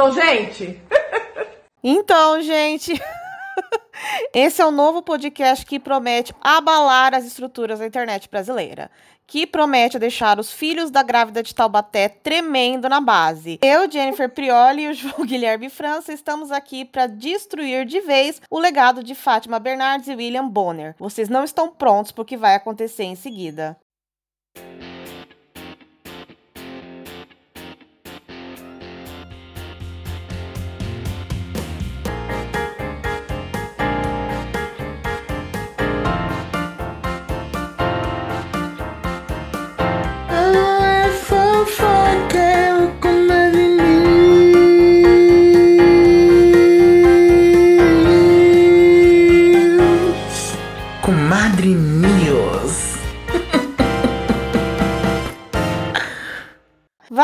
Então, gente. então, gente. Esse é o novo podcast que promete abalar as estruturas da internet brasileira. Que promete deixar os filhos da grávida de Taubaté tremendo na base. Eu, Jennifer Prioli e o João Guilherme França estamos aqui para destruir de vez o legado de Fátima Bernardes e William Bonner. Vocês não estão prontos para o que vai acontecer em seguida.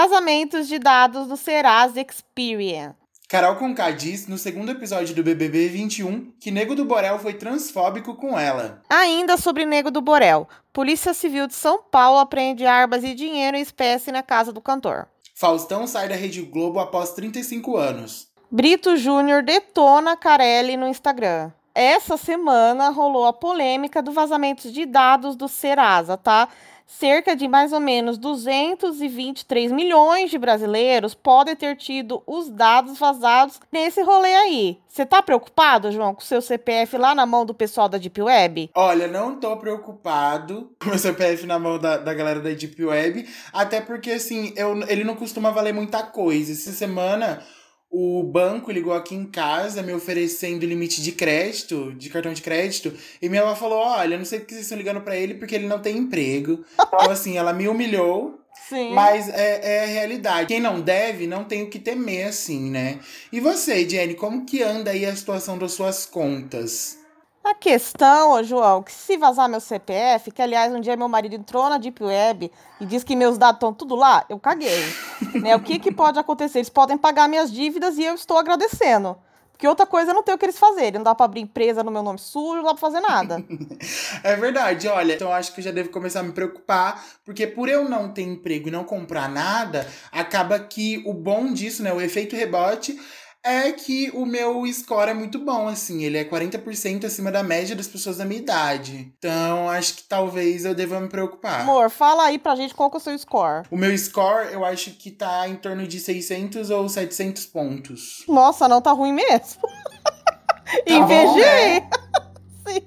Vazamentos de dados do Serasa Experian. Carol Conká diz no segundo episódio do BBB 21 que Nego do Borel foi transfóbico com ela. Ainda sobre Nego do Borel, Polícia Civil de São Paulo apreende armas e dinheiro em espécie na casa do cantor. Faustão sai da Rede Globo após 35 anos. Brito Júnior detona Carelli no Instagram. Essa semana rolou a polêmica do vazamento de dados do Serasa, tá? Cerca de mais ou menos 223 milhões de brasileiros podem ter tido os dados vazados nesse rolê aí. Você tá preocupado, João, com o seu CPF lá na mão do pessoal da Deep Web? Olha, não tô preocupado com o CPF na mão da, da galera da Deep Web, até porque, assim, eu, ele não costuma valer muita coisa. Essa semana o banco ligou aqui em casa me oferecendo limite de crédito, de cartão de crédito, e minha avó falou: Olha, não sei porque vocês estão ligando para ele porque ele não tem emprego. então, assim, ela me humilhou. Sim. Mas é, é a realidade. Quem não deve, não tem o que temer, assim, né? E você, Jenny, como que anda aí a situação das suas contas? Questão, ô João, que se vazar meu CPF, que aliás um dia meu marido entrou na Deep Web e disse que meus dados estão tudo lá, eu caguei. né? O que, que pode acontecer? Eles podem pagar minhas dívidas e eu estou agradecendo. Porque outra coisa não tem o que eles fazerem. Não dá pra abrir empresa no meu nome sujo, não dá pra fazer nada. é verdade, olha. Então acho que eu já devo começar a me preocupar, porque por eu não ter emprego e não comprar nada, acaba que o bom disso, né? O efeito rebote é que o meu score é muito bom, assim. Ele é 40% acima da média das pessoas da minha idade. Então, acho que talvez eu deva me preocupar. Amor, fala aí pra gente qual que é o seu score. O meu score, eu acho que tá em torno de 600 ou 700 pontos. Nossa, não tá ruim mesmo. Tá Invejei. Né? Sim.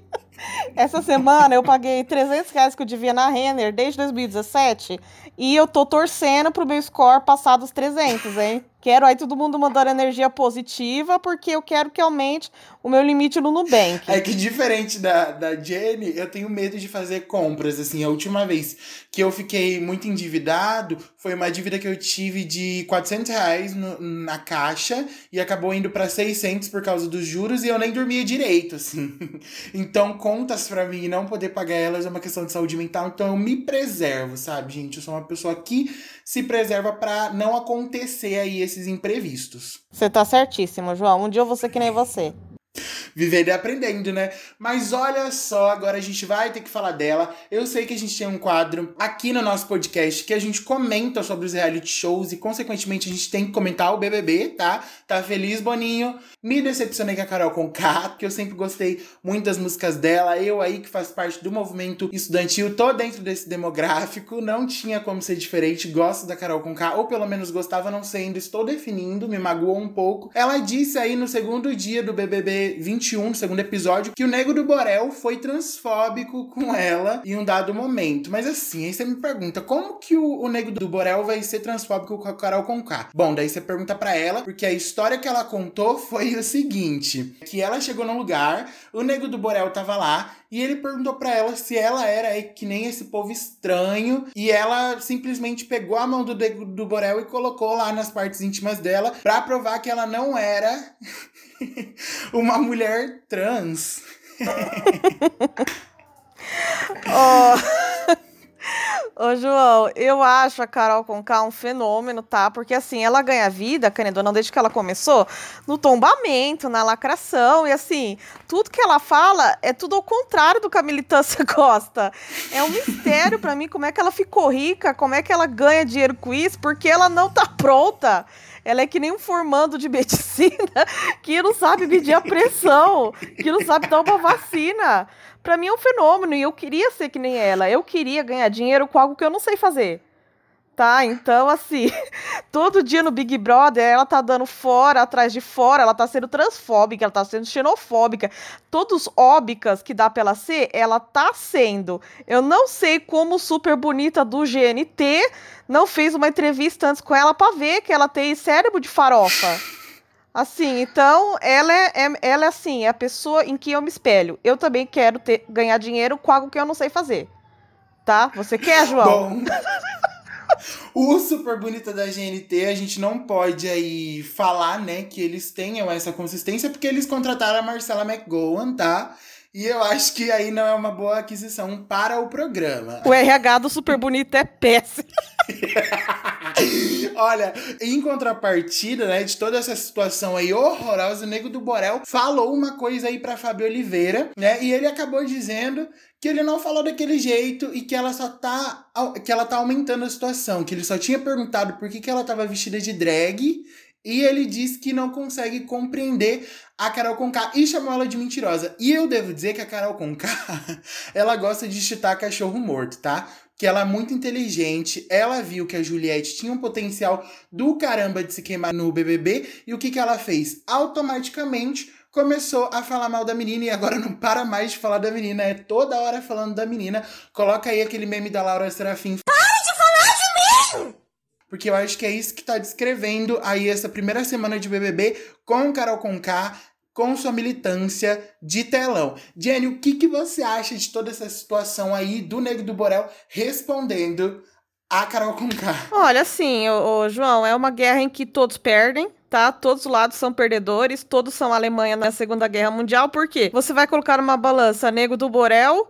Essa semana eu paguei 300 reais que eu devia na Renner desde 2017 e eu tô torcendo pro meu score passar dos 300, hein? Quero aí todo mundo mandando energia positiva, porque eu quero que aumente o meu limite no Nubank. É que diferente da, da Jenny, eu tenho medo de fazer compras. Assim, a última vez que eu fiquei muito endividado foi uma dívida que eu tive de 400 reais no, na caixa e acabou indo para 600 por causa dos juros e eu nem dormia direito, assim. Então, contas para mim e não poder pagar elas é uma questão de saúde mental. Então, eu me preservo, sabe, gente? Eu sou uma pessoa que se preserva para não acontecer aí esses imprevistos. Você tá certíssimo, João. Um dia eu vou ser que nem você. Vivendo e aprendendo, né? Mas olha só, agora a gente vai ter que falar dela. Eu sei que a gente tem um quadro aqui no nosso podcast que a gente comenta sobre os reality shows e, consequentemente, a gente tem que comentar o BBB, tá? Tá feliz, Boninho? Me decepcionei com a Carol Conká, porque eu sempre gostei muito das músicas dela. Eu aí, que faz parte do movimento estudantil, tô dentro desse demográfico, não tinha como ser diferente. Gosto da Carol Conká, ou pelo menos gostava, não sei, ainda estou definindo, me magoou um pouco. Ela disse aí no segundo dia do BBB 21, no segundo episódio, que o Nego do Borel foi transfóbico com ela em um dado momento. Mas assim, aí você me pergunta, como que o, o Nego do Borel vai ser transfóbico com a Carol Conká? Bom, daí você pergunta para ela, porque a história que ela contou foi o seguinte: que ela chegou num lugar, o nego do Borel tava lá, e ele perguntou para ela se ela era que nem esse povo estranho, e ela simplesmente pegou a mão do nego do Borel e colocou lá nas partes íntimas dela para provar que ela não era uma mulher trans. oh. Ô, João, eu acho a Carol Conká um fenômeno, tá? Porque assim, ela ganha vida, Canedona, desde que ela começou, no tombamento, na lacração, e assim, tudo que ela fala é tudo ao contrário do que a militância gosta. É um mistério para mim como é que ela ficou rica, como é que ela ganha dinheiro com isso, porque ela não tá pronta. Ela é que nem um formando de medicina que não sabe medir a pressão, que não sabe dar uma vacina para mim é um fenômeno e eu queria ser que nem ela. Eu queria ganhar dinheiro com algo que eu não sei fazer. Tá? Então, assim, todo dia no Big Brother, ela tá dando fora, atrás de fora, ela tá sendo transfóbica, ela tá sendo xenofóbica. Todos óbicas que dá pra ela ser, ela tá sendo. Eu não sei como super bonita do GNT não fez uma entrevista antes com ela para ver que ela tem cérebro de farofa. Assim, então, ela é, é, ela é assim, é a pessoa em que eu me espelho. Eu também quero ter, ganhar dinheiro com algo que eu não sei fazer. Tá? Você quer, João? Bom, o Super Bonita da GNT, a gente não pode aí falar, né, que eles tenham essa consistência, porque eles contrataram a Marcela McGowan, tá? E eu acho que aí não é uma boa aquisição para o programa. O RH do Super Bonito é péssimo. Olha, em contrapartida, né, de toda essa situação aí horrorosa, o Nego do Borel falou uma coisa aí pra Fábio Oliveira, né? E ele acabou dizendo que ele não falou daquele jeito e que ela só tá que ela tá aumentando a situação, que ele só tinha perguntado por que, que ela tava vestida de drag e ele disse que não consegue compreender a Carol Conká e chamou ela de mentirosa. E eu devo dizer que a Carol Conká, ela gosta de chutar cachorro morto, tá? Que ela é muito inteligente, ela viu que a Juliette tinha um potencial do caramba de se queimar no BBB e o que que ela fez? Automaticamente começou a falar mal da menina e agora não para mais de falar da menina, é toda hora falando da menina. Coloca aí aquele meme da Laura Serafim. Para de falar de mim! Porque eu acho que é isso que tá descrevendo aí essa primeira semana de BBB com Carol Conká, com sua militância de telão. Jenny, o que, que você acha de toda essa situação aí do Nego do Borel respondendo a Carol Conká? Olha, assim, o, João, é uma guerra em que todos perdem, tá? Todos os lados são perdedores, todos são Alemanha na Segunda Guerra Mundial, por quê? Você vai colocar uma balança Nego do Borel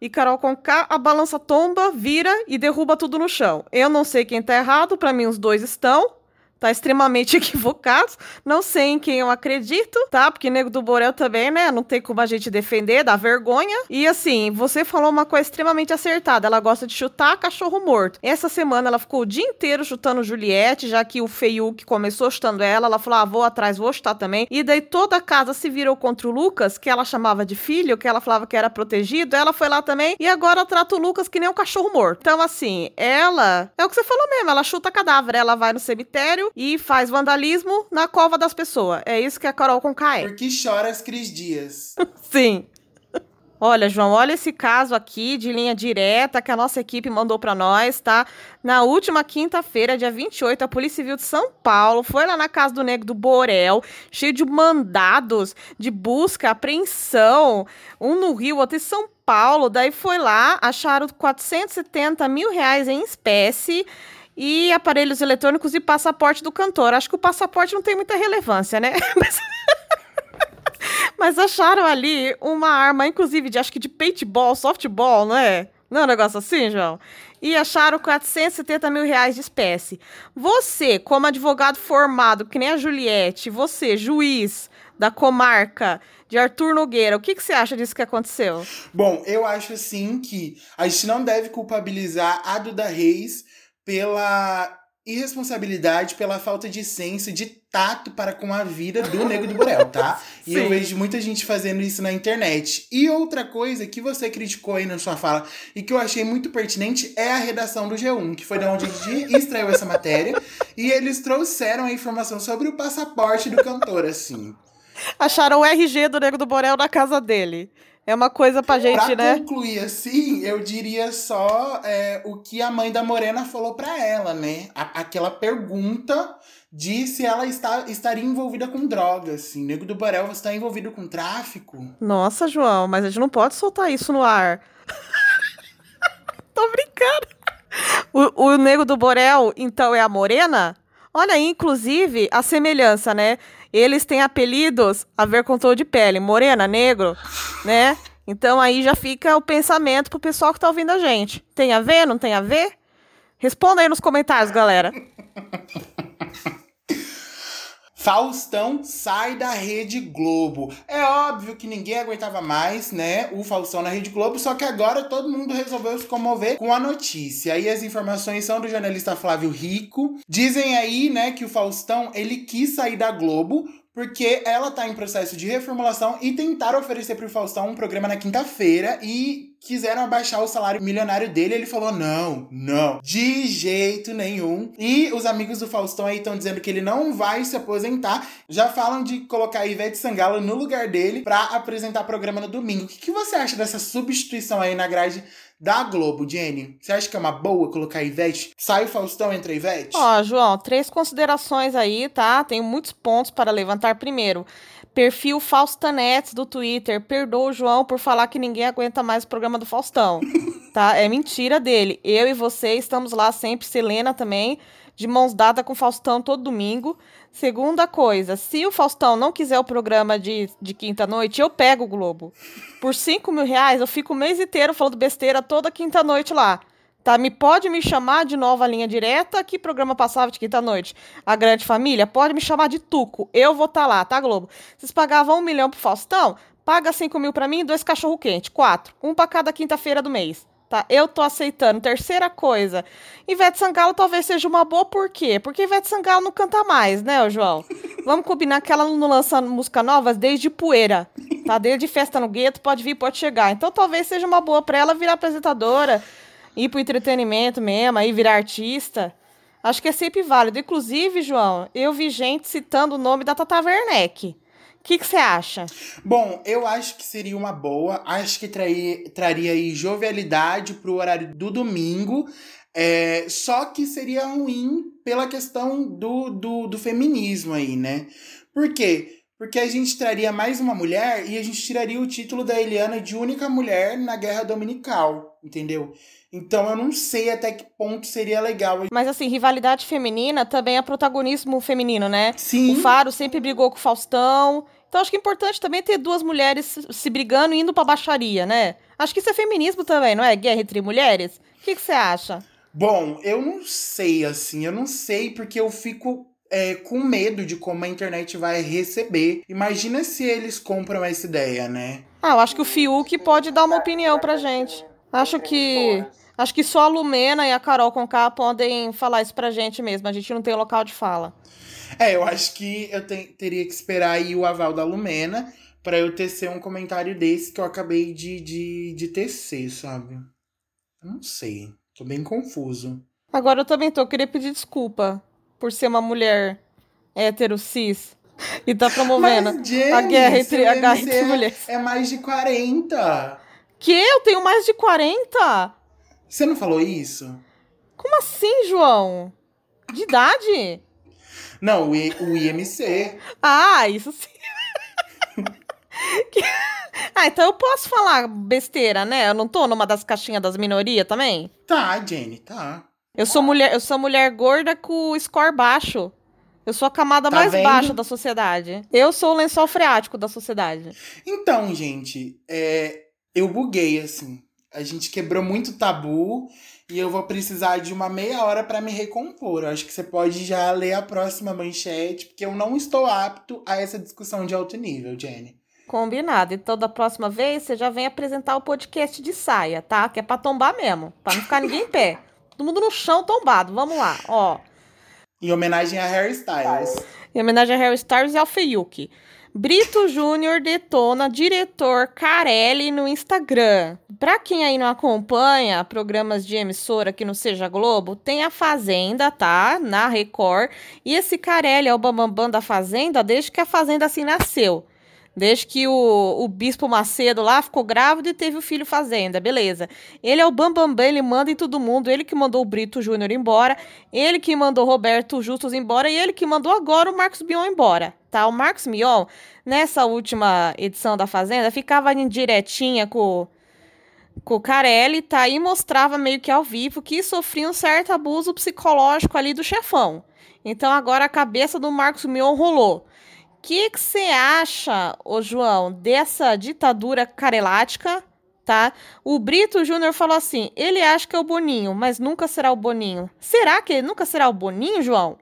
e Carol Conká, a balança tomba, vira e derruba tudo no chão. Eu não sei quem tá errado, para mim os dois estão tá extremamente equivocados. Não sei em quem eu acredito, tá? Porque Nego do Borel também, né? Não tem como a gente defender, dá vergonha. E assim, você falou uma coisa extremamente acertada. Ela gosta de chutar cachorro morto. Essa semana ela ficou o dia inteiro chutando Juliette, já que o Feiuk começou chutando ela. Ela falou: ah, vou atrás, vou chutar também. E daí toda a casa se virou contra o Lucas, que ela chamava de filho, que ela falava que era protegido. Ela foi lá também e agora trata o Lucas que nem um cachorro morto. Então, assim, ela. É o que você falou mesmo, ela chuta cadáver. Ela vai no cemitério e faz vandalismo na cova das pessoas. É isso que a Carol Conká é. Porque chora as Cris Dias. Sim. Olha, João, olha esse caso aqui de linha direta que a nossa equipe mandou para nós, tá? Na última quinta-feira, dia 28, a Polícia Civil de São Paulo foi lá na casa do Negro do Borel, cheio de mandados de busca, apreensão, um no Rio, outro em São Paulo. Daí foi lá, acharam 470 mil reais em espécie e aparelhos eletrônicos e passaporte do cantor. Acho que o passaporte não tem muita relevância, né? Mas, Mas acharam ali uma arma, inclusive, de acho que de paintball, softball, não é? Não é um negócio assim, João? E acharam 470 mil reais de espécie. Você, como advogado formado, que nem a Juliette, você, juiz da comarca de Arthur Nogueira, o que, que você acha disso que aconteceu? Bom, eu acho assim que a gente não deve culpabilizar a Duda Reis pela irresponsabilidade, pela falta de senso, de tato para com a vida do Nego do Borel, tá? E eu vejo muita gente fazendo isso na internet. E outra coisa que você criticou aí na sua fala e que eu achei muito pertinente é a redação do G1, que foi da onde a gente extraiu essa matéria. E eles trouxeram a informação sobre o passaporte do cantor, assim. Acharam o RG do Nego do Borel na casa dele. É uma coisa pra gente, pra né? Pra concluir assim, eu diria só é, o que a mãe da Morena falou pra ela, né? A, aquela pergunta de se ela está, estaria envolvida com drogas, assim. Nego do Borel, você está envolvido com tráfico? Nossa, João, mas a gente não pode soltar isso no ar. Tô brincando. O, o Nego do Borel, então, é a Morena? Olha aí, inclusive, a semelhança, né? Eles têm apelidos a ver com tom de pele. Morena, negro, né? Então aí já fica o pensamento pro pessoal que tá ouvindo a gente. Tem a ver, não tem a ver? Responda aí nos comentários, galera. Faustão sai da Rede Globo. É óbvio que ninguém aguentava mais, né? O Faustão na Rede Globo, só que agora todo mundo resolveu se comover com a notícia. Aí as informações são do jornalista Flávio Rico. Dizem aí, né, que o Faustão ele quis sair da Globo porque ela tá em processo de reformulação e tentaram oferecer pro Faustão um programa na quinta-feira e quiseram abaixar o salário milionário dele. Ele falou: não, não, de jeito nenhum. E os amigos do Faustão aí estão dizendo que ele não vai se aposentar. Já falam de colocar a Ivete Sangalo no lugar dele para apresentar programa no domingo. O que, que você acha dessa substituição aí na grade da Globo, Jenny. Você acha que é uma boa colocar a Ivete? Sai o Faustão entre a Ivete? Ó, João, três considerações aí, tá? Tenho muitos pontos para levantar. Primeiro, perfil Faustanetes do Twitter. Perdoa o João por falar que ninguém aguenta mais o programa do Faustão. tá? É mentira dele. Eu e você estamos lá sempre, Selena também, de mãos dadas com o Faustão todo domingo. Segunda coisa, se o Faustão não quiser o programa de, de quinta-noite, eu pego o Globo. Por 5 mil reais, eu fico o mês inteiro falando besteira toda quinta-noite lá. Tá, me pode me chamar de nova linha direta, que programa passava de quinta-noite? A Grande Família? Pode me chamar de Tuco, eu vou estar tá lá, tá, Globo? Vocês pagavam um milhão pro Faustão? Paga 5 mil pra mim e dois cachorro-quente, quatro. Um pra cada quinta-feira do mês tá? Eu tô aceitando. Terceira coisa, Ivete Sangalo talvez seja uma boa, por quê? Porque Ivete Sangalo não canta mais, né, João? Vamos combinar que ela não lança música nova desde poeira, tá? Desde festa no gueto, pode vir, pode chegar. Então talvez seja uma boa pra ela virar apresentadora, ir pro entretenimento mesmo, aí virar artista. Acho que é sempre válido. Inclusive, João, eu vi gente citando o nome da Tata Werneck. O que você acha? Bom, eu acho que seria uma boa. Acho que traria, traria aí jovialidade pro horário do domingo. É, só que seria ruim pela questão do, do, do feminismo aí, né? Por quê? Porque a gente traria mais uma mulher e a gente tiraria o título da Eliana de única mulher na Guerra Dominical, entendeu? Então eu não sei até que ponto seria legal. Mas assim, rivalidade feminina também é protagonismo feminino, né? Sim. O Faro sempre brigou com o Faustão. Então acho que é importante também ter duas mulheres se brigando e indo pra baixaria, né? Acho que isso é feminismo também, não é? Guerra entre mulheres. O que, você acha? Bom, eu não sei, assim, eu não sei porque eu fico é, com medo de como a internet vai receber. Imagina se eles compram essa ideia, né? Ah, eu acho que o Fiuk pode dar uma opinião pra gente. Acho que Acho que só a Lumena e a Carol Conká podem falar isso pra gente mesmo. A gente não tem local de fala. É, eu acho que eu te, teria que esperar aí o aval da Lumena para eu tecer um comentário desse que eu acabei de, de, de tecer, sabe? Não sei. Tô bem confuso. Agora eu também tô. Eu queria pedir desculpa por ser uma mulher hétero cis e tá promovendo Mas, Jenny, a guerra entre, a guerra entre mulheres. É mais de 40. Que? Eu tenho mais de 40? Você não falou isso? Como assim, João? De idade? Não, o, I, o IMC. Ah, isso sim. ah, então eu posso falar besteira, né? Eu não tô numa das caixinhas das minorias também? Tá, Jenny, tá. Eu sou mulher, eu sou mulher gorda com score baixo. Eu sou a camada Tá mais vendo? baixa da sociedade. Eu sou o lençol freático da sociedade. Então, gente, é, eu buguei, assim. A gente quebrou muito tabu e eu vou precisar de uma meia hora para me recompor. Eu acho que você pode já ler a próxima manchete, porque eu não estou apto a essa discussão de alto nível, Jenny. Combinado. Então, da próxima vez, você já vem apresentar o podcast de saia, tá? Que é pra tombar mesmo. Pra não ficar ninguém em pé. Todo mundo no chão tombado. Vamos lá, ó. Em homenagem a Harry Styles. Em homenagem a Harry Styles e ao Fiuk. Brito Júnior detona diretor Carelli no Instagram. Pra quem aí não acompanha programas de emissora que não seja Globo, tem a Fazenda, tá? Na Record. E esse Carelli é o bambambam da Fazenda desde que a Fazenda assim nasceu. Desde que o, o Bispo Macedo lá ficou grávido e teve o filho Fazenda, beleza. Ele é o Bambambam, Bam, ele manda em todo mundo. Ele que mandou o Brito Júnior embora, ele que mandou o Roberto Justus embora e ele que mandou agora o Marcos Mion embora, tá? O Marcos Mion, nessa última edição da Fazenda, ficava em diretinha com, com o Carelli, tá? E mostrava meio que ao vivo que sofria um certo abuso psicológico ali do chefão. Então agora a cabeça do Marcos Mion rolou que você acha, ô João, dessa ditadura carelática, tá? O Brito Júnior falou assim: ele acha que é o Boninho, mas nunca será o Boninho. Será que ele nunca será o Boninho, João?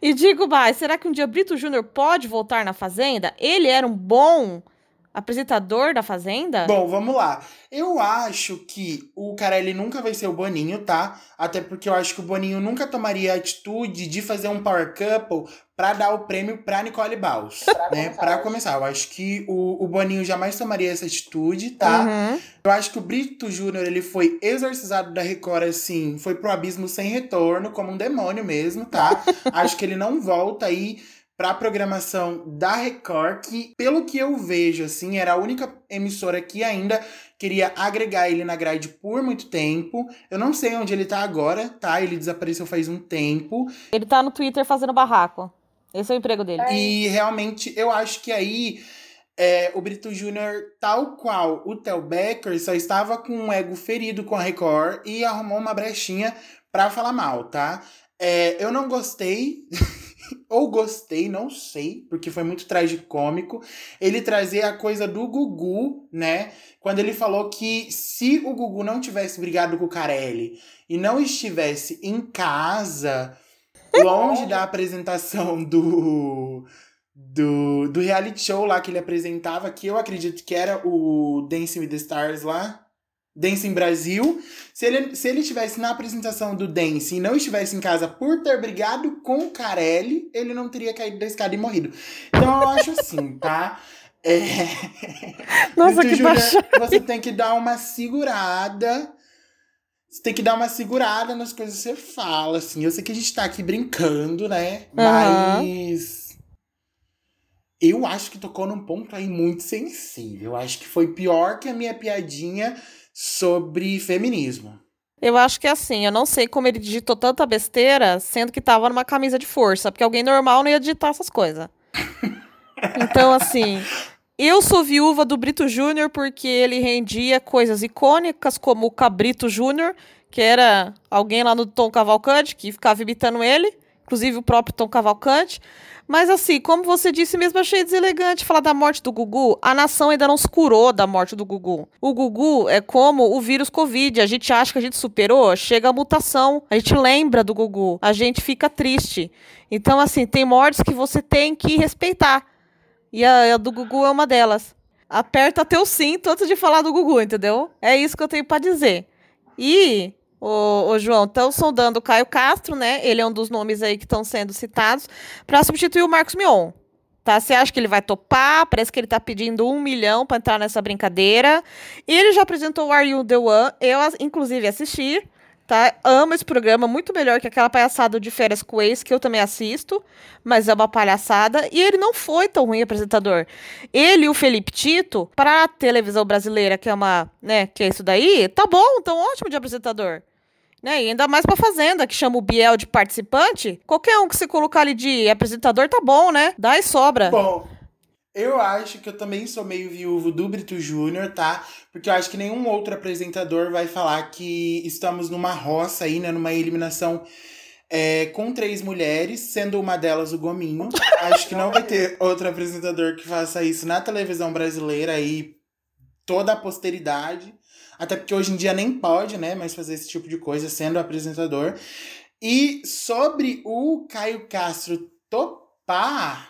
E digo mais, será que um dia Brito Júnior pode voltar na Fazenda? Ele era um bom apresentador da Fazenda? Bom, vamos lá. Eu acho que o Carelli nunca vai ser o Boninho, tá? Até porque eu acho que o Boninho nunca tomaria a atitude de fazer um power couple para dar o prêmio pra Nicole Baus, pra né? Começar. Pra começar, eu acho que o, o Boninho jamais tomaria essa atitude, tá? Uhum. Eu acho que o Brito Júnior, ele foi exorcizado da Record, assim, foi pro abismo sem retorno, como um demônio mesmo, tá? acho que ele não volta aí para a programação da Record, que pelo que eu vejo assim, era a única emissora que ainda queria agregar ele na grade por muito tempo. Eu não sei onde ele tá agora, tá? Ele desapareceu faz um tempo. Ele tá no Twitter fazendo barraco. Esse é o emprego dele. E realmente eu acho que aí é, o Brito Júnior, tal qual o Tel Becker, só estava com um ego ferido com a Record e arrumou uma brechinha pra falar mal, tá? É, eu não gostei ou gostei, não sei, porque foi muito tragicômico. Ele trazer a coisa do Gugu, né? Quando ele falou que se o Gugu não tivesse brigado com o Carelli e não estivesse em casa, longe da apresentação do, do, do reality show lá que ele apresentava, que eu acredito que era o Dancing with the Stars lá. Dance em Brasil. Se ele, se ele estivesse na apresentação do Dance e não estivesse em casa por ter brigado com o Carelli, ele não teria caído da escada e morrido. Então eu acho assim, tá? É... Nossa, que Júlia, Você tem que dar uma segurada. Você tem que dar uma segurada nas coisas que você fala, assim. Eu sei que a gente tá aqui brincando, né? Uhum. Mas. Eu acho que tocou num ponto aí muito sensível. Eu acho que foi pior que a minha piadinha sobre feminismo. Eu acho que é assim, eu não sei como ele digitou tanta besteira, sendo que tava numa camisa de força, porque alguém normal não ia digitar essas coisas. então, assim, eu sou viúva do Brito Júnior porque ele rendia coisas icônicas, como o Cabrito Júnior, que era alguém lá no Tom Cavalcante que ficava imitando ele, inclusive o próprio Tom Cavalcante. Mas assim, como você disse mesmo, achei deselegante falar da morte do Gugu. A nação ainda não se curou da morte do Gugu. O Gugu é como o vírus Covid. A gente acha que a gente superou, chega a mutação. A gente lembra do Gugu. A gente fica triste. Então, assim, tem mortes que você tem que respeitar. E a, a do Gugu é uma delas. Aperta teu cinto antes de falar do Gugu, entendeu? É isso que eu tenho para dizer. E Ô, ô, João, estão sondando o Caio Castro, né? Ele é um dos nomes aí que estão sendo citados para substituir o Marcos Mion. Tá? Você acha que ele vai topar? Parece que ele está pedindo um milhão para entrar nessa brincadeira. E ele já apresentou o Are You The One? Eu, inclusive, assisti. Tá? Amo esse programa, muito melhor que aquela palhaçada de férias com ex, que eu também assisto, mas é uma palhaçada. E ele não foi tão ruim apresentador. Ele e o Felipe Tito, para a televisão brasileira, que é uma, né, que é isso daí, tá bom, tão ótimo de apresentador. Né? E ainda mais pra Fazenda, que chama o Biel de participante. Qualquer um que você colocar ali de apresentador tá bom, né? Dá e sobra. Bom, eu acho que eu também sou meio viúvo do Brito Júnior, tá? Porque eu acho que nenhum outro apresentador vai falar que estamos numa roça aí, né? Numa eliminação é, com três mulheres, sendo uma delas o Gominho. acho que não vai ter outro apresentador que faça isso na televisão brasileira aí, toda a posteridade. Até porque hoje em dia nem pode, né, mais fazer esse tipo de coisa sendo apresentador. E sobre o Caio Castro topar,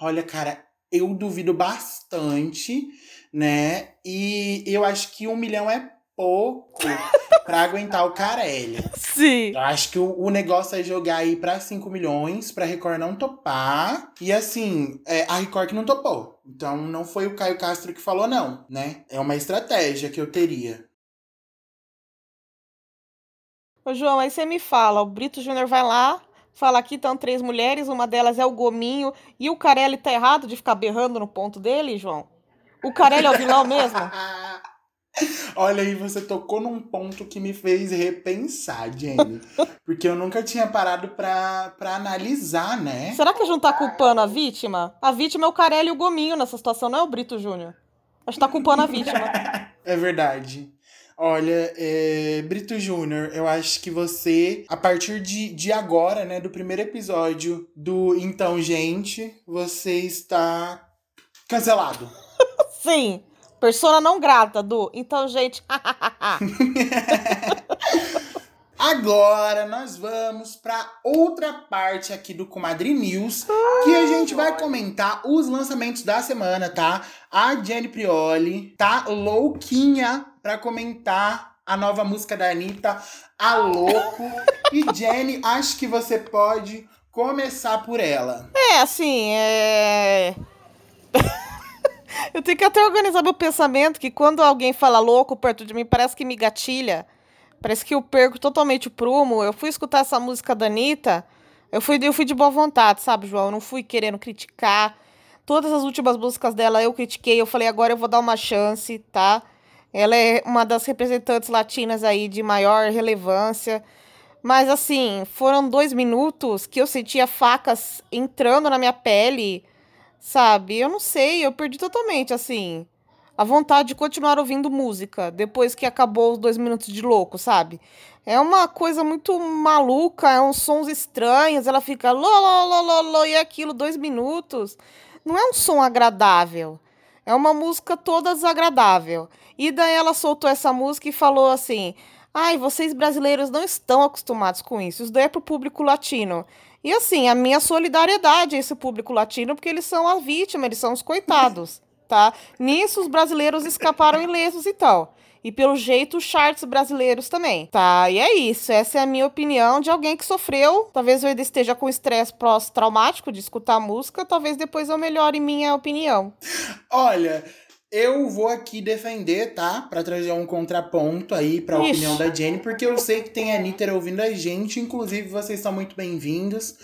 olha, cara, eu duvido bastante, né? E eu acho que um milhão é pouco pra aguentar o Carelli. Sim. Eu acho que o, o negócio é jogar aí pra 5 milhões, pra Record não topar. E assim, é, a Record que não topou. Então não foi o Caio Castro que falou, não, né? É uma estratégia que eu teria. Ô, João, aí você me fala, o Brito Júnior vai lá, fala aqui estão três mulheres, uma delas é o Gominho, e o Carelli tá errado de ficar berrando no ponto dele, João? O Carelli é o vilão mesmo? Olha aí, você tocou num ponto que me fez repensar, Jenny. Porque eu nunca tinha parado pra, pra analisar, né? Será que a gente tá culpando a vítima? A vítima é o Carelli e o Gominho nessa situação, não é o Brito Júnior. A gente tá culpando a vítima. é verdade. Olha, é, Brito Júnior, eu acho que você, a partir de, de agora, né, do primeiro episódio do Então Gente, você está cancelado. Sim. Persona não grata, Du. Então, gente. Agora nós vamos para outra parte aqui do Comadre News, que a gente vai comentar os lançamentos da semana, tá? A Jenny Prioli tá louquinha para comentar a nova música da Anitta, A Louco. e Jenny, acho que você pode começar por ela. É, assim, é. Eu tenho que até organizar meu pensamento, que quando alguém fala louco perto de mim, parece que me gatilha. Parece que eu perco totalmente o prumo. Eu fui escutar essa música da Anitta, eu fui, eu fui de boa vontade, sabe, João? Eu não fui querendo criticar. Todas as últimas músicas dela eu critiquei, eu falei, agora eu vou dar uma chance, tá? Ela é uma das representantes latinas aí de maior relevância. Mas assim, foram dois minutos que eu sentia facas entrando na minha pele, sabe? Eu não sei, eu perdi totalmente, assim a vontade de continuar ouvindo música depois que acabou os dois minutos de louco, sabe? É uma coisa muito maluca, é uns sons estranhos, ela fica lololololo e aquilo, dois minutos. Não é um som agradável. É uma música toda desagradável. E daí ela soltou essa música e falou assim: Ai, vocês brasileiros não estão acostumados com isso. Isso daí é pro público latino. E assim, a minha solidariedade a esse público latino, porque eles são a vítima, eles são os coitados tá? Nisso, os brasileiros escaparam ilesos e tal. E pelo jeito, os charts brasileiros também, tá? E é isso. Essa é a minha opinião de alguém que sofreu. Talvez eu ainda esteja com estresse pós-traumático de escutar a música. Talvez depois eu melhore minha opinião. Olha, eu vou aqui defender, tá? Para trazer um contraponto aí para a opinião da Jenny, porque eu sei que tem a Anitta ouvindo a gente. Inclusive, vocês são muito bem-vindos.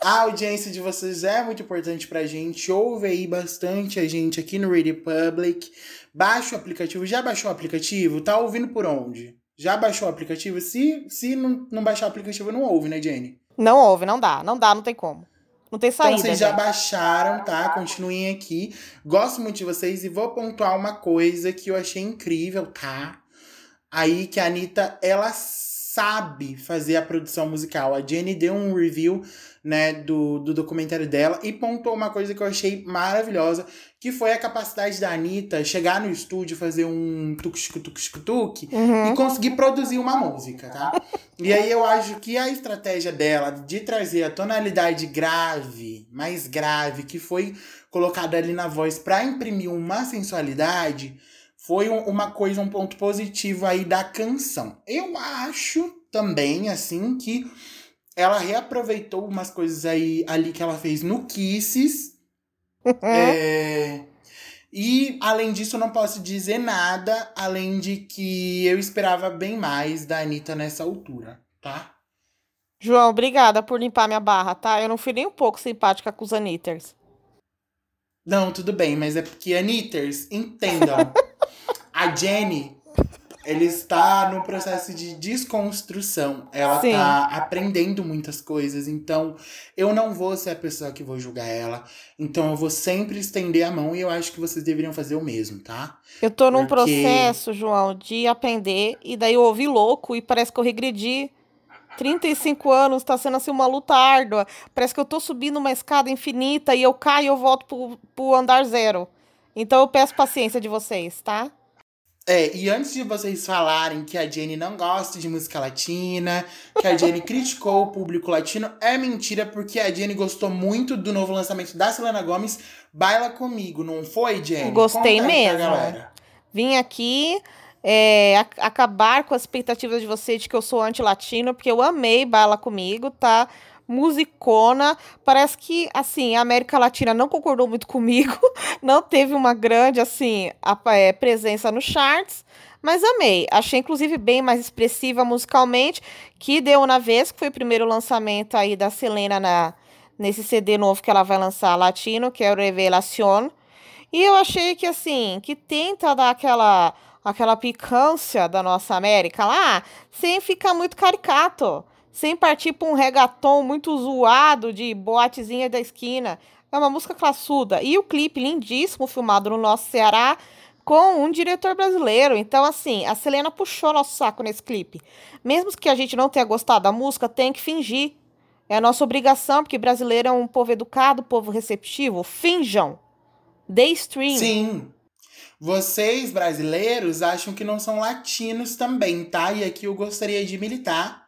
A audiência de vocês é muito importante pra gente. Ouve aí bastante a gente aqui no Radio Public. Baixa o aplicativo. Já baixou o aplicativo? Tá ouvindo por onde? Já baixou o aplicativo? Se, se não, não baixar o aplicativo, não ouve, né, Jenny? Não ouve, não dá. Não dá, não tem como. Não tem saída. Então vocês já baixaram, tá? Continuem aqui. Gosto muito de vocês e vou pontuar uma coisa que eu achei incrível, tá? Aí que a Anitta, ela sabe fazer a produção musical. A Jenny deu um review né, do, do documentário dela e pontuou uma coisa que eu achei maravilhosa, que foi a capacidade da Anitta chegar no estúdio, fazer um tuk-tuk-tuk uhum. e conseguir produzir uma música, tá? e aí eu acho que a estratégia dela de trazer a tonalidade grave, mais grave, que foi colocada ali na voz para imprimir uma sensualidade, foi um, uma coisa, um ponto positivo aí da canção. Eu acho também, assim, que ela reaproveitou umas coisas aí ali que ela fez no Kisses. é, e, além disso, eu não posso dizer nada, além de que eu esperava bem mais da Anitta nessa altura, tá? João, obrigada por limpar minha barra, tá? Eu não fui nem um pouco simpática com os Anitters. Não, tudo bem, mas é porque Anitters, entendam. a Jenny, ele está no processo de desconstrução. Ela Sim. tá aprendendo muitas coisas. Então, eu não vou ser a pessoa que vou julgar ela. Então, eu vou sempre estender a mão e eu acho que vocês deveriam fazer o mesmo, tá? Eu tô num Porque... processo, João, de aprender. E daí eu ouvi louco e parece que eu regredi 35 anos está sendo assim uma luta árdua. Parece que eu tô subindo uma escada infinita e eu caio e eu volto pro, pro andar zero. Então eu peço paciência de vocês, tá? É, e antes de vocês falarem que a Jenny não gosta de música latina, que a Jenny criticou o público latino, é mentira, porque a Jenny gostou muito do novo lançamento da Selena Gomes, Baila Comigo, não foi, Jenny? Gostei Conta mesmo. Vim aqui é, acabar com as expectativas de você de que eu sou anti-latino, porque eu amei Baila Comigo, tá? musicona. Parece que, assim, a América Latina não concordou muito comigo, não teve uma grande, assim, a, é, presença nos charts. Mas amei. Achei, inclusive, bem mais expressiva musicalmente, que deu na vez, que foi o primeiro lançamento aí da Selena na, nesse CD novo que ela vai lançar latino, que é o Revelación. E eu achei que, assim, que tenta dar aquela aquela picância da nossa América lá, sem ficar muito caricato, sem partir para um regaton muito zoado de boatezinha da esquina. É uma música classuda. E o clipe lindíssimo, filmado no nosso Ceará, com um diretor brasileiro. Então, assim, a Selena puxou nosso saco nesse clipe. Mesmo que a gente não tenha gostado da música, tem que fingir. É a nossa obrigação, porque brasileiro é um povo educado, povo receptivo. Finjam. Dê stream. Sim. Vocês, brasileiros, acham que não são latinos também, tá? E aqui eu gostaria de militar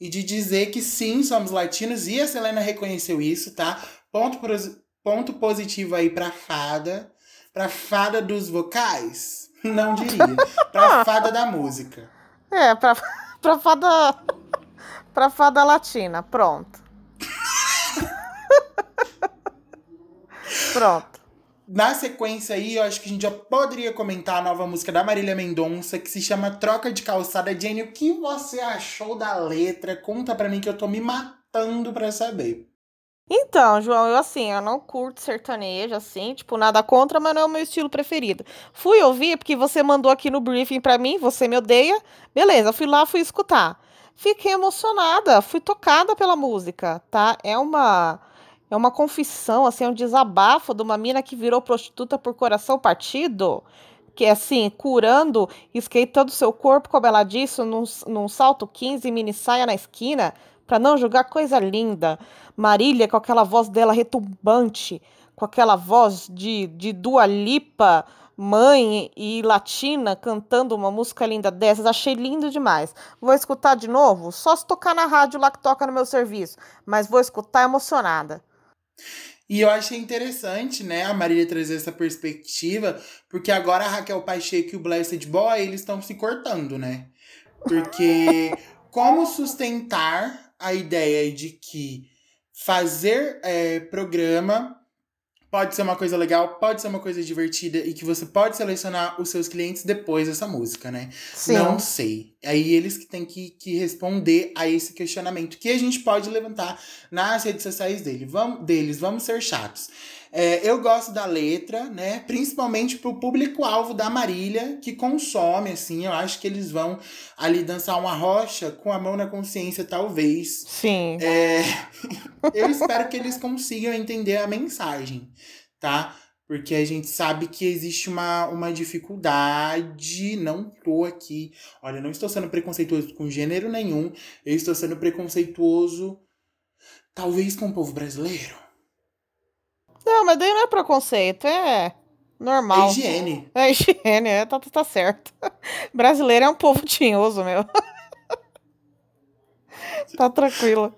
e de dizer que sim, somos latinos e a Selena reconheceu isso, tá? Ponto, ponto positivo aí pra fada. Pra fada dos vocais? Não diria. pra fada da música. É, pra, pra fada. pra fada latina. Pronto. Pronto. Na sequência aí, eu acho que a gente já poderia comentar a nova música da Marília Mendonça, que se chama Troca de Calçada. Jenny, o que você achou da letra? Conta pra mim que eu tô me matando pra saber. Então, João, eu assim, eu não curto sertanejo, assim, tipo, nada contra, mas não é o meu estilo preferido. Fui ouvir porque você mandou aqui no briefing pra mim, você me odeia. Beleza, fui lá, fui escutar. Fiquei emocionada, fui tocada pela música, tá? É uma é uma confissão, assim, é um desabafo de uma mina que virou prostituta por coração partido. Que assim, curando, esquentando seu corpo, como ela disse, num, num salto 15, mini saia na esquina, para não julgar coisa linda. Marília, com aquela voz dela retumbante, com aquela voz de, de Dua Lipa, mãe e latina, cantando uma música linda dessas. Achei lindo demais. Vou escutar de novo? Só se tocar na rádio lá que toca no meu serviço. Mas vou escutar emocionada. E eu achei interessante, né, a Marília trazer essa perspectiva, porque agora a Raquel Pacheco e o Blessed Boy, eles estão se cortando, né? Porque como sustentar a ideia de que fazer é, programa pode ser uma coisa legal, pode ser uma coisa divertida e que você pode selecionar os seus clientes depois dessa música, né? Sim. Não sei. Aí eles que têm que, que responder a esse questionamento que a gente pode levantar nas redes sociais dele. Vamos, deles. Vamos ser chatos. É, eu gosto da letra, né? Principalmente pro público-alvo da Marília, que consome, assim. Eu acho que eles vão ali dançar uma rocha com a mão na consciência, talvez. Sim. É, eu espero que eles consigam entender a mensagem, tá? Porque a gente sabe que existe uma, uma dificuldade. Não tô aqui. Olha, não estou sendo preconceituoso com gênero nenhum. Eu estou sendo preconceituoso, talvez, com o povo brasileiro. Não, mas daí não é preconceito, é normal. É higiene. É higiene, é, tá, tá certo. Brasileiro é um povo tinhoso, meu. tá tranquilo.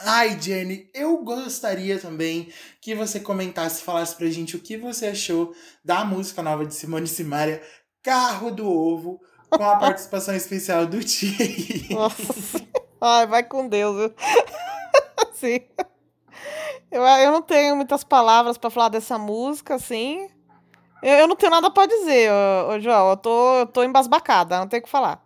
Ai, Jenny, eu gostaria também que você comentasse, falasse pra gente o que você achou da música nova de Simone Simaria, Carro do Ovo, com a participação especial do Thierry. Nossa, ai, vai com Deus, viu? Sim. Eu, eu não tenho muitas palavras para falar dessa música, assim. Eu, eu não tenho nada para dizer, ô, ô, João. Eu tô, eu tô embasbacada, não tenho o que falar.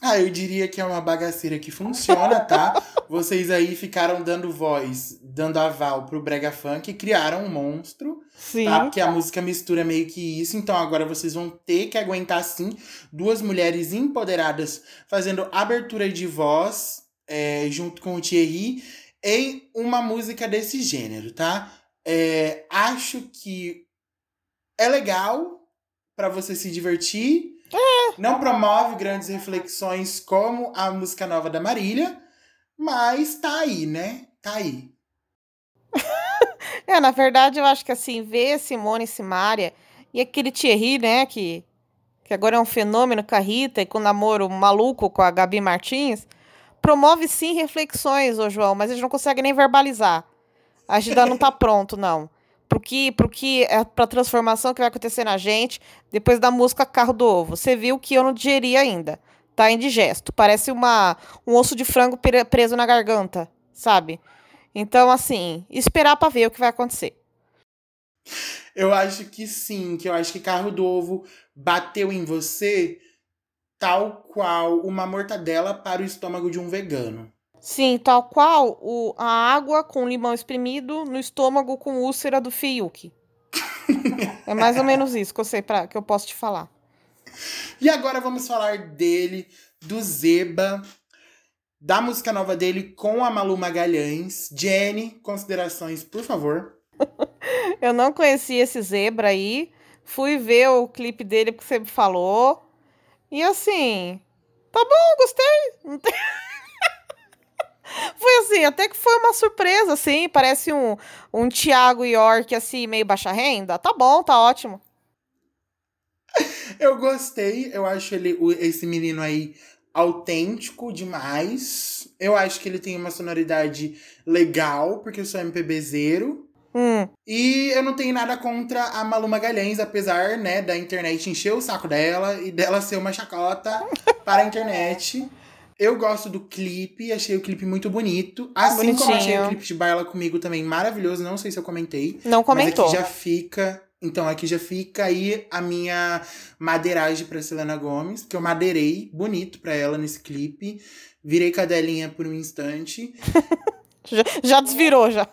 Ah, eu diria que é uma bagaceira que funciona, tá? Vocês aí ficaram dando voz, dando aval pro Brega Funk e criaram um monstro. Sim. Tá? Porque a música mistura meio que isso. Então agora vocês vão ter que aguentar, sim, duas mulheres empoderadas fazendo abertura de voz é, junto com o Thierry em uma música desse gênero, tá? É, acho que é legal para você se divertir. É. Não promove grandes reflexões como a música nova da Marília, mas tá aí, né? Tá aí. é, na verdade, eu acho que assim, ver Simone e Simária e aquele Thierry, né, que, que agora é um fenômeno com a Rita e com o namoro maluco com a Gabi Martins, promove sim reflexões, ô João, mas a gente não consegue nem verbalizar. A gente ainda não tá pronto, não. Pro que, pro que é pra transformação que vai acontecer na gente depois da música Carro do Ovo. Você viu que eu não digeri ainda. Tá indigesto. Parece uma, um osso de frango preso na garganta, sabe? Então, assim, esperar para ver o que vai acontecer. Eu acho que sim, que eu acho que Carro do Ovo bateu em você tal qual uma mortadela para o estômago de um vegano. Sim, tal qual o, a água com limão espremido no estômago com úlcera do Fiuk. é mais ou menos isso que eu sei pra, que eu posso te falar. E agora vamos falar dele, do Zeba, da música nova dele com a Malu Magalhães. Jenny, considerações, por favor. eu não conhecia esse Zebra aí. Fui ver o clipe dele porque você me falou. E assim, tá bom, gostei. Foi assim, até que foi uma surpresa, assim. Parece um, um Thiago York, assim, meio baixa renda. Tá bom, tá ótimo. Eu gostei, eu acho ele, esse menino aí autêntico demais. Eu acho que ele tem uma sonoridade legal, porque eu sou MPBzeiro. Hum. E eu não tenho nada contra a Malu Magalhães, apesar, né, da internet encher o saco dela e dela ser uma chacota para a internet. Eu gosto do clipe, achei o clipe muito bonito. Assim Bonitinho. como achei o clipe de Baila Comigo também maravilhoso, não sei se eu comentei. Não comentou. Mas aqui já fica então aqui já fica aí a minha madeiragem para Selena Gomes, que eu madeirei bonito para ela nesse clipe. Virei cadelinha por um instante. já, já desvirou já.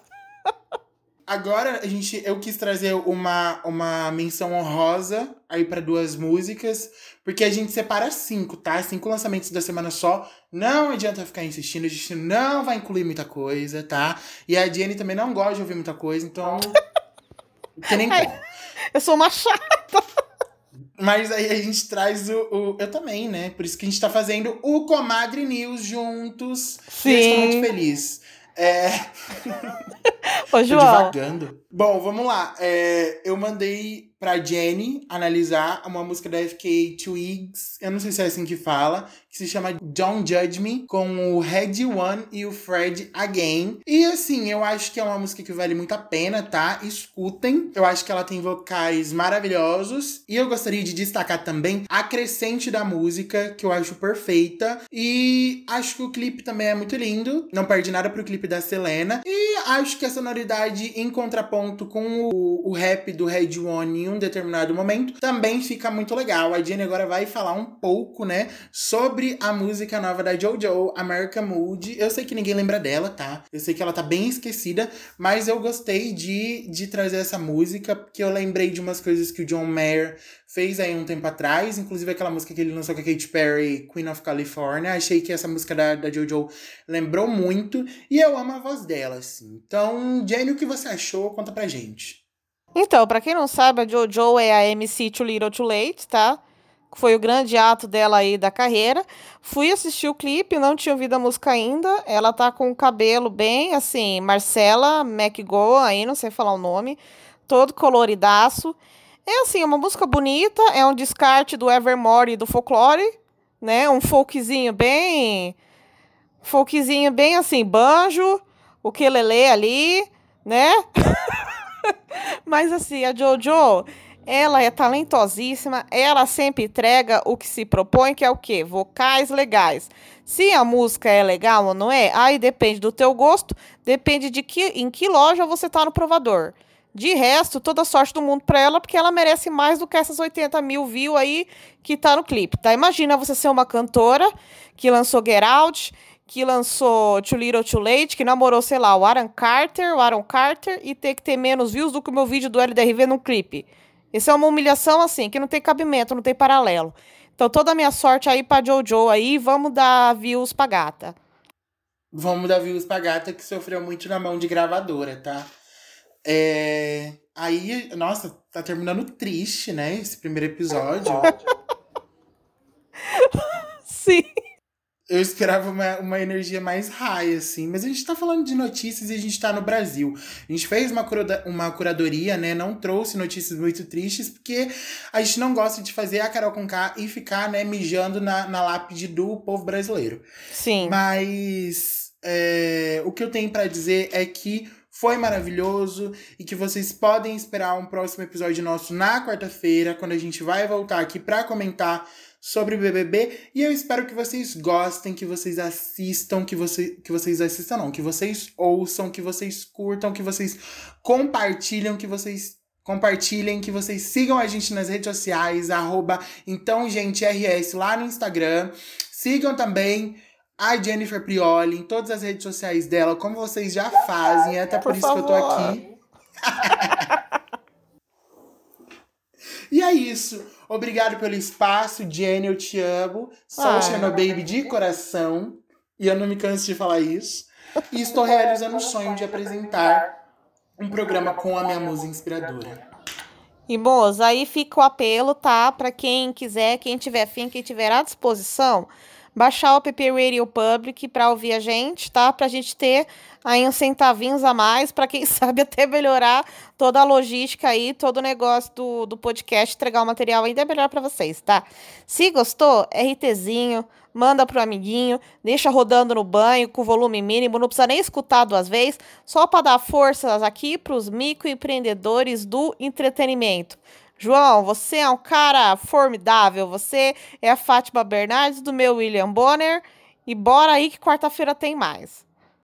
Agora a gente, eu quis trazer uma, uma menção honrosa aí para duas músicas, porque a gente separa cinco, tá? Cinco lançamentos da semana só. Não adianta ficar insistindo, a gente não vai incluir muita coisa, tá? E a Jenny também não gosta de ouvir muita coisa, então. Tem nem como. Eu sou uma chata. Mas aí a gente traz o, o, Eu também, né? Por isso que a gente tá fazendo o Comadre News juntos. Sim. E eu estou muito feliz. É. Ô, João. Tô devagando. Bom, vamos lá. É, eu mandei pra Jenny analisar uma música da FK Twigs, eu não sei se é assim que fala, que se chama Don't Judge Me, com o Red One e o Fred Again. E assim, eu acho que é uma música que vale muito a pena, tá? Escutem. Eu acho que ela tem vocais maravilhosos. E eu gostaria de destacar também a crescente da música, que eu acho perfeita. E acho que o clipe também é muito lindo. Não perde nada pro clipe da Selena. E acho que a sonoridade em contraponto com o, o rap do Red One um determinado momento, também fica muito legal. A Jenny agora vai falar um pouco, né, sobre a música nova da JoJo, American Mood. Eu sei que ninguém lembra dela, tá? Eu sei que ela tá bem esquecida, mas eu gostei de, de trazer essa música, porque eu lembrei de umas coisas que o John Mayer fez aí um tempo atrás, inclusive aquela música que ele lançou com a Katy Perry, Queen of California. Achei que essa música da, da JoJo lembrou muito, e eu amo a voz dela, assim. Então, Jenny, o que você achou? Conta pra gente. Então, para quem não sabe, a JoJo é a MC Too Little Too Late, tá? Foi o grande ato dela aí da carreira. Fui assistir o clipe, não tinha ouvido a música ainda. Ela tá com o cabelo bem assim, Marcela McGo, aí não sei falar o nome, todo coloridaço. É assim, uma música bonita, é um descarte do Evermore e do Folklore, né? Um folkzinho bem folkzinho bem assim, banjo, o quelele ali, né? Mas assim, a Jojo, ela é talentosíssima, ela sempre entrega o que se propõe, que é o quê? Vocais legais. Se a música é legal ou não é, aí depende do teu gosto, depende de que, em que loja você tá no provador. De resto, toda sorte do mundo pra ela, porque ela merece mais do que essas 80 mil views aí que tá no clipe, tá? Imagina você ser uma cantora que lançou Get Out, que lançou Too Little Too Late, que namorou, sei lá, o Aaron Carter, o Aaron Carter, e ter que ter menos views do que o meu vídeo do LDRV no clipe. Isso é uma humilhação, assim, que não tem cabimento, não tem paralelo. Então, toda a minha sorte aí pra Jojo aí, vamos dar views pra gata. Vamos dar views pra gata que sofreu muito na mão de gravadora, tá? É... Aí, nossa, tá terminando triste, né? Esse primeiro episódio. Sim eu esperava uma, uma energia mais high, assim. Mas a gente tá falando de notícias e a gente tá no Brasil. A gente fez uma, cura, uma curadoria, né? Não trouxe notícias muito tristes, porque a gente não gosta de fazer a Carol com K e ficar, né, mijando na, na lápide do povo brasileiro. Sim. Mas é, o que eu tenho para dizer é que foi maravilhoso e que vocês podem esperar um próximo episódio nosso na quarta-feira, quando a gente vai voltar aqui para comentar sobre BBB e eu espero que vocês gostem, que vocês assistam, que, você, que vocês assistam não, que vocês ouçam, que vocês curtam, que vocês compartilham, que vocês compartilhem, que vocês sigam a gente nas redes sociais, arroba então gente RS lá no Instagram. Sigam também a Jennifer Prioli em todas as redes sociais dela, como vocês já fazem, é até por, por isso favor. que eu tô aqui. e é isso. Obrigado pelo espaço, Jenny, eu te amo. Sou ah. Baby de coração. E eu não me canso de falar isso. E estou realizando o sonho de apresentar um programa com a minha musa inspiradora. E, moça, aí fica o apelo, tá? Para quem quiser, quem tiver fim, quem tiver à disposição, baixar o app Radio Public para ouvir a gente, tá? Pra gente ter aí uns centavinhos a mais, para quem sabe até melhorar toda a logística aí, todo o negócio do, do podcast, entregar o material ainda melhor para vocês, tá? Se gostou, RTzinho, manda pro amiguinho, deixa rodando no banho com volume mínimo, não precisa nem escutar duas vezes, só para dar forças aqui pros microempreendedores do entretenimento. João, você é um cara formidável. Você é a Fátima Bernardes do meu William Bonner. E bora aí que quarta-feira tem mais.